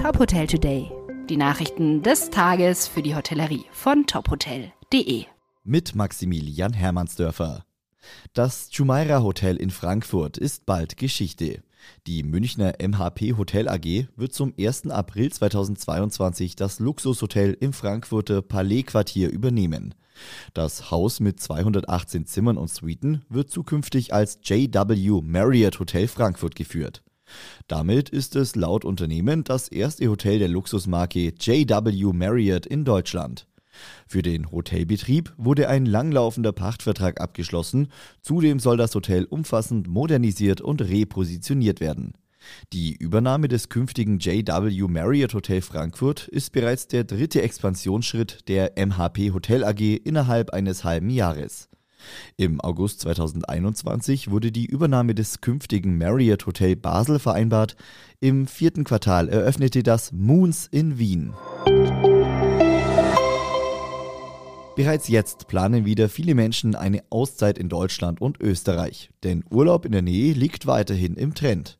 Top Hotel Today. Die Nachrichten des Tages für die Hotellerie von tophotel.de. Mit Maximilian Hermannsdörfer. Das Jumeirah Hotel in Frankfurt ist bald Geschichte. Die Münchner MHP Hotel AG wird zum 1. April 2022 das Luxushotel im Frankfurter Palais-Quartier übernehmen. Das Haus mit 218 Zimmern und Suiten wird zukünftig als JW Marriott Hotel Frankfurt geführt. Damit ist es laut Unternehmen das erste Hotel der Luxusmarke JW Marriott in Deutschland. Für den Hotelbetrieb wurde ein langlaufender Pachtvertrag abgeschlossen, zudem soll das Hotel umfassend modernisiert und repositioniert werden. Die Übernahme des künftigen JW Marriott Hotel Frankfurt ist bereits der dritte Expansionsschritt der MHP Hotel AG innerhalb eines halben Jahres. Im August 2021 wurde die Übernahme des künftigen Marriott Hotel Basel vereinbart. Im vierten Quartal eröffnete das Moons in Wien. Bereits jetzt planen wieder viele Menschen eine Auszeit in Deutschland und Österreich, denn Urlaub in der Nähe liegt weiterhin im Trend.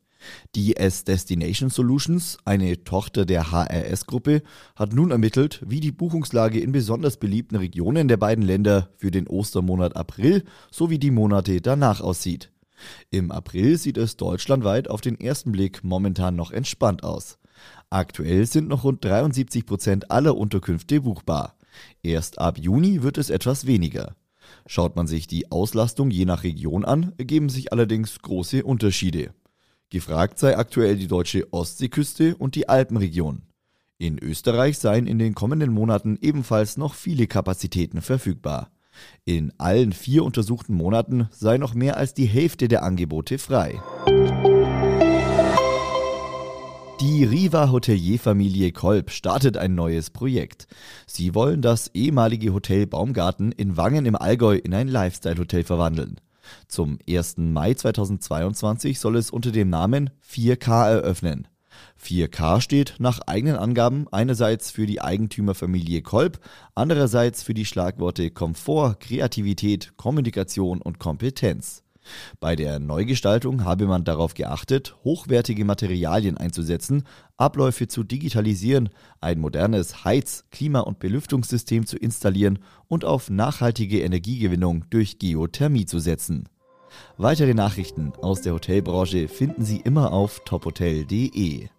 Die S Destination Solutions, eine Tochter der HRS-Gruppe, hat nun ermittelt, wie die Buchungslage in besonders beliebten Regionen der beiden Länder für den Ostermonat April sowie die Monate danach aussieht. Im April sieht es deutschlandweit auf den ersten Blick momentan noch entspannt aus. Aktuell sind noch rund 73 Prozent aller Unterkünfte buchbar. Erst ab Juni wird es etwas weniger. Schaut man sich die Auslastung je nach Region an, ergeben sich allerdings große Unterschiede. Gefragt sei aktuell die deutsche Ostseeküste und die Alpenregion. In Österreich seien in den kommenden Monaten ebenfalls noch viele Kapazitäten verfügbar. In allen vier untersuchten Monaten sei noch mehr als die Hälfte der Angebote frei. Die Riva Hotelierfamilie Kolb startet ein neues Projekt. Sie wollen das ehemalige Hotel Baumgarten in Wangen im Allgäu in ein Lifestyle-Hotel verwandeln. Zum 1. Mai 2022 soll es unter dem Namen 4K eröffnen. 4K steht nach eigenen Angaben einerseits für die Eigentümerfamilie Kolb, andererseits für die Schlagworte Komfort, Kreativität, Kommunikation und Kompetenz. Bei der Neugestaltung habe man darauf geachtet, hochwertige Materialien einzusetzen, Abläufe zu digitalisieren, ein modernes Heiz-, Klima- und Belüftungssystem zu installieren und auf nachhaltige Energiegewinnung durch Geothermie zu setzen. Weitere Nachrichten aus der Hotelbranche finden Sie immer auf tophotel.de.